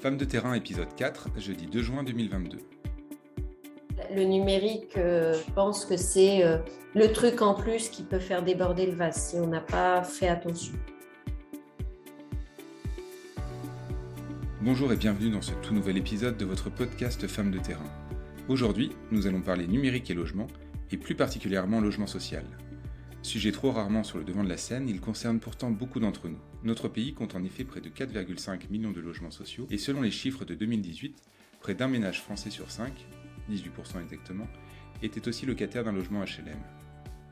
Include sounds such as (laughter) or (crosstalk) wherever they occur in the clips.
Femme de terrain épisode 4, jeudi 2 juin 2022. Le numérique, euh, je pense que c'est euh, le truc en plus qui peut faire déborder le vase si on n'a pas fait attention. Bonjour et bienvenue dans ce tout nouvel épisode de votre podcast Femme de terrain. Aujourd'hui, nous allons parler numérique et logement, et plus particulièrement logement social. Sujet trop rarement sur le devant de la scène, il concerne pourtant beaucoup d'entre nous. Notre pays compte en effet près de 4,5 millions de logements sociaux et selon les chiffres de 2018, près d'un ménage français sur 5, 18% exactement, était aussi locataire d'un logement HLM.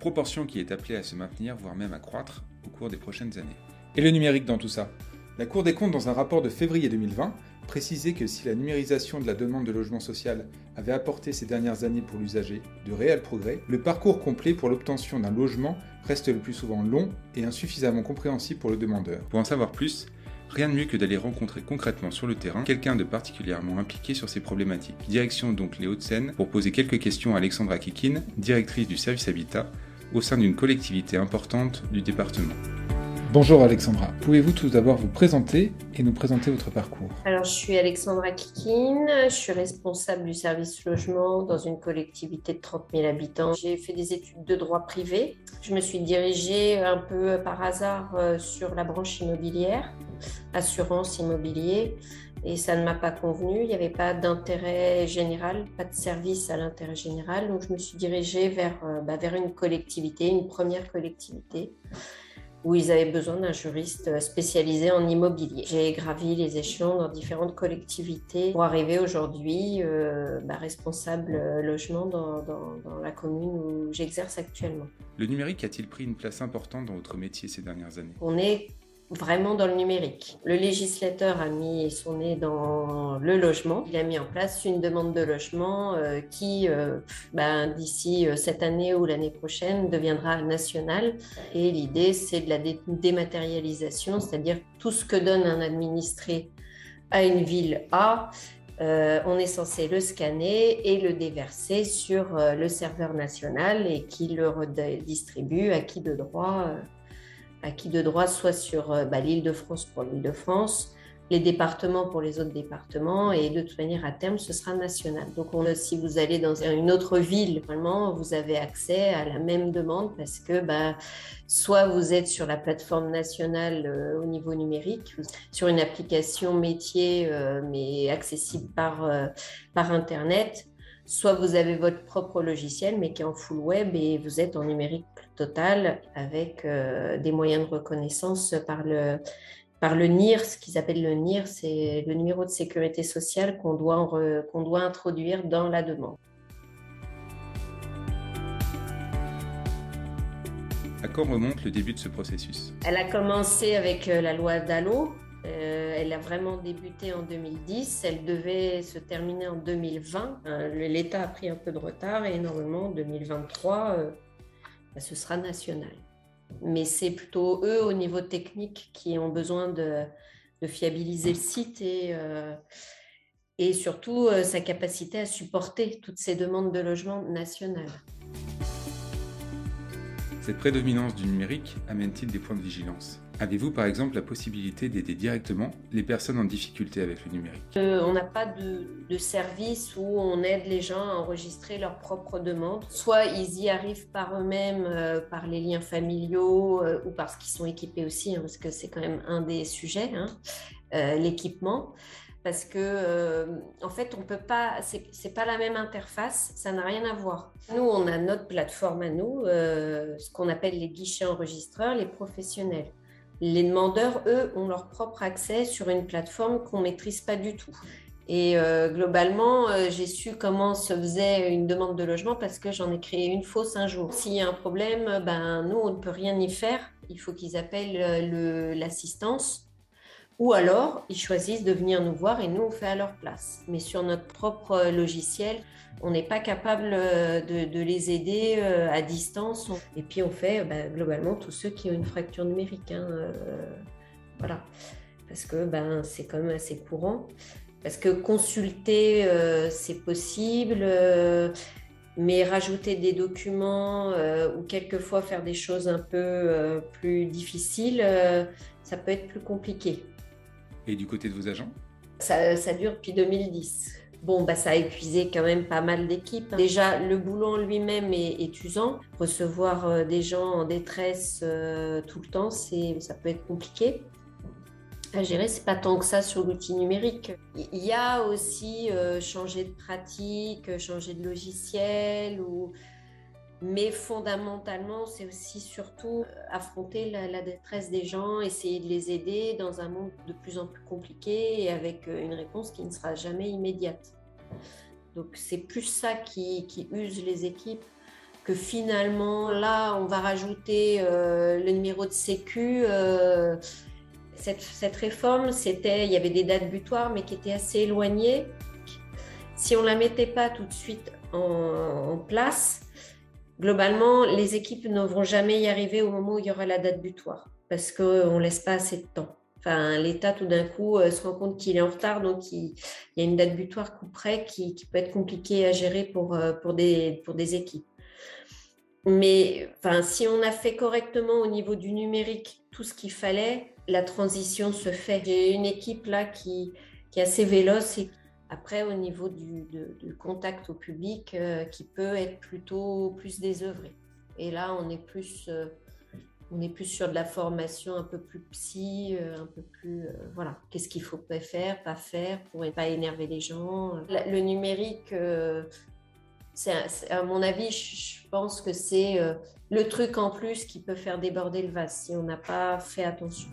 Proportion qui est appelée à se maintenir, voire même à croître au cours des prochaines années. Et le numérique dans tout ça? La Cour des comptes, dans un rapport de février 2020, précisait que si la numérisation de la demande de logement social avait apporté ces dernières années pour l'usager de réels progrès, le parcours complet pour l'obtention d'un logement reste le plus souvent long et insuffisamment compréhensible pour le demandeur. Pour en savoir plus, rien de mieux que d'aller rencontrer concrètement sur le terrain quelqu'un de particulièrement impliqué sur ces problématiques. Direction donc les Hauts-de-Seine pour poser quelques questions à Alexandra Kikine, directrice du service Habitat, au sein d'une collectivité importante du département. Bonjour Alexandra, pouvez-vous tout d'abord vous présenter et nous présenter votre parcours Alors, je suis Alexandra Kikine, je suis responsable du service logement dans une collectivité de 30 000 habitants. J'ai fait des études de droit privé. Je me suis dirigée un peu par hasard euh, sur la branche immobilière, assurance immobilier, et ça ne m'a pas convenu. Il n'y avait pas d'intérêt général, pas de service à l'intérêt général, donc je me suis dirigée vers, euh, bah, vers une collectivité, une première collectivité où ils avaient besoin d'un juriste spécialisé en immobilier. J'ai gravi les échelons dans différentes collectivités pour arriver aujourd'hui euh, bah, responsable logement dans, dans, dans, la commune où j'exerce actuellement. Le numérique a-t-il pris une place importante dans votre métier ces dernières années? On est vraiment dans le numérique. Le législateur a mis son nez dans le logement. Il a mis en place une demande de logement euh, qui, euh, ben, d'ici euh, cette année ou l'année prochaine, deviendra nationale. Et l'idée, c'est de la dématérialisation, c'est-à-dire tout ce que donne un administré à une ville A, on est censé le scanner et le déverser sur le serveur national et qui le redistribue à qui de droit acquis de droit soit sur euh, bah, l'île de France pour l'île de France, les départements pour les autres départements et de toute manière à terme ce sera national. Donc si vous allez dans une autre ville, vraiment vous avez accès à la même demande parce que bah, soit vous êtes sur la plateforme nationale euh, au niveau numérique, sur une application métier euh, mais accessible par, par internet, soit vous avez votre propre logiciel mais qui est en full web et vous êtes en numérique total avec euh, des moyens de reconnaissance par le, par le NIR. Ce qu'ils appellent le NIR, c'est le numéro de sécurité sociale qu'on doit, qu'on doit introduire dans la demande. À quand remonte le début de ce processus? Elle a commencé avec euh, la loi DALO. Euh, elle a vraiment débuté en 2010. Elle devait se terminer en 2020. L'État a pris un peu de retard et normalement en 2023, bah, ce sera national. Mais c'est plutôt eux au niveau technique qui ont besoin de, fiabiliser le site et, euh, surtout euh, sa capacité à supporter toutes ces demandes de logement nationales. Cette prédominance du numérique amène-t-il des points de vigilance? Avez-vous par exemple la possibilité d'aider directement les personnes en difficulté avec le numérique? Euh, On n'a pas de, service où on aide les gens à enregistrer leurs propres demandes. Soit ils y arrivent par eux-mêmes, euh, par les liens familiaux euh, ou parce qu'ils sont équipés aussi, hein, parce que c'est quand même un des sujets, hein, l'équipement parce que euh, en fait on peut pas c'est pas la même interface ça n'a rien à voir nous on a notre plateforme à nous euh, ce qu'on appelle les guichets enregistreurs les professionnels les demandeurs eux ont leur propre accès sur une plateforme qu'on maîtrise pas du tout et euh, globalement, j'ai su comment se faisait une demande de logement parce que j'en ai créé une fausse un jour. S'il y a un problème, ben, nous, on ne peut rien y faire. Il faut qu'ils appellent l'assistance ou alors, ils choisissent de venir nous voir et nous, on fait à leur place. Mais sur notre propre logiciel, on n'est pas capable euh, de, les aider euh, à distance. Et puis, on fait bah, globalement tous ceux qui ont une fracture numérique. Hein, euh, voilà. Parce que ben, c'est quand même assez courant. Parce que consulter, c'est possible. mais rajouter des documents ou quelquefois faire des choses un peu plus difficiles, ça peut être plus compliqué. Et du côté de vos agents Ça, ça dure depuis 2010. Bon, bah, ça a épuisé quand même pas mal d'équipes. Déjà, le boulot en lui-même est, usant. Recevoir euh, des gens en détresse euh, tout le temps, ça peut être compliqué à gérer. C'est pas tant que ça sur l'outil numérique. Il y a aussi euh, changer de pratique, changer de logiciel ou mais fondamentalement, c'est aussi surtout affronter la, détresse des gens, essayer de les aider dans un monde de plus en plus compliqué et avec une réponse qui ne sera jamais immédiate. Donc c'est plus ça qui, use les équipes que finalement, là, on va rajouter euh, le numéro de sécu. Euh, cette, réforme, c'était, il y avait des dates butoirs, mais qui étaient assez éloignées. Si on ne la mettait pas tout de suite en place, globalement, les équipes ne vont jamais y arriver au moment où il y aura la date butoir, parce qu'on ne laisse pas assez de temps. Enfin, l'État, tout d'un coup, euh, se rend compte qu'il est en retard, donc il, y a une date butoir coup près qui, peut être compliquée à gérer pour, euh, pour, des, pour des équipes. Mais enfin, si on a fait correctement au niveau du numérique tout ce qu'il fallait, la transition se fait. J'ai une équipe là qui, qui est assez véloce et après, au niveau du, contact au public, euh, qui peut être plutôt plus désœuvré. Et là, on est plus, euh, on est plus sur de la formation un peu plus psy, euh, un peu plus, voilà, qu'est-ce qu'il faut faire, pas faire pour ne pas énerver les gens. Le numérique, à mon avis, je pense que c'est le truc en plus qui peut faire déborder le vase si on n'a pas fait attention.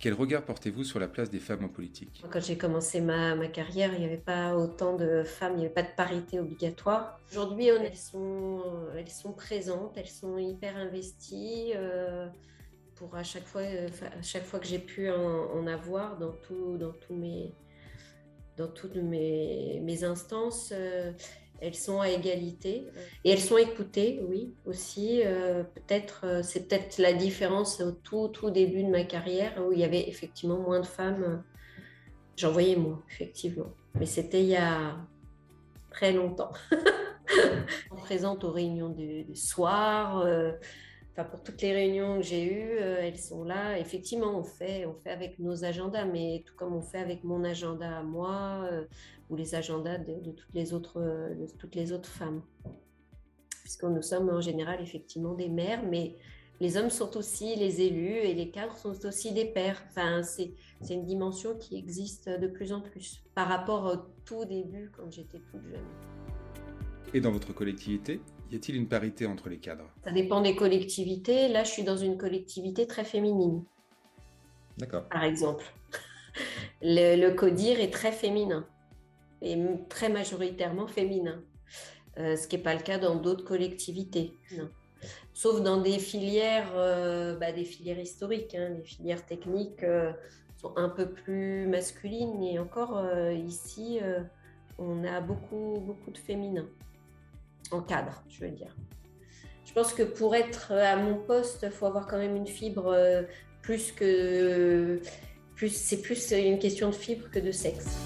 Quel regard portez-vous sur la place des femmes en politique? Quand j'ai commencé ma, carrière, il n'y avait pas autant de femmes, il n'y avait pas de parité obligatoire. Aujourd'hui, elles sont, elles sont présentes, elles sont hyper investies. Euh, pour à chaque fois, à chaque fois que j'ai pu en, avoir dans, tout, dans, tous mes, dans toutes mes, mes instances, euh, elles sont à égalité et elles sont écoutées, oui, aussi. Euh, peut-être, euh, c'est peut-être la différence au tout, tout début de ma carrière où il y avait effectivement moins de femmes. J'en voyais moins, effectivement. Mais c'était il y a très longtemps. (laughs) présente aux réunions du, soir. Euh, pour toutes les réunions que j'ai eues, euh, elles sont là. Effectivement, on fait, on fait avec nos agendas, mais tout comme on fait avec mon agenda à moi euh, ou les agendas de, toutes, les autres, de toutes les autres femmes. Puisque nous sommes en général effectivement des mères, mais les hommes sont aussi les élus et les cadres sont aussi des pères. Enfin, c'est une dimension qui existe de plus en plus par rapport au tout début quand j'étais toute jeune. Et dans votre collectivité, y a-t-il une parité entre les cadres? Ça dépend des collectivités. Là, je suis dans une collectivité très féminine. D'accord. Par exemple. (laughs) Le, CODIR est très féminin et très majoritairement féminin, euh, ce qui n'est pas le cas dans d'autres collectivités. Sauf dans des filières, euh, bah, des filières historiques, hein. les filières techniques euh, sont un peu plus masculines et encore ici, on a beaucoup, beaucoup de féminins en cadre, je veux dire. Je pense que pour être à mon poste, il faut avoir quand même une fibre euh, plus que. Plus, c'est plus une question de fibre que de sexe.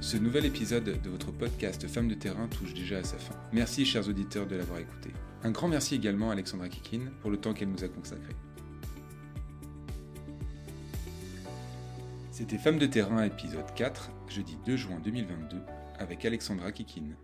Ce nouvel épisode de votre podcast Femmes de terrain touche déjà à sa fin. Merci, chers auditeurs, de l'avoir écouté. Un grand merci également à Alexandra Kikine pour le temps qu'elle nous a consacré. C'était Femmes de terrain épisode 4, jeudi 2 juin 2022, avec Alexandra Kikine.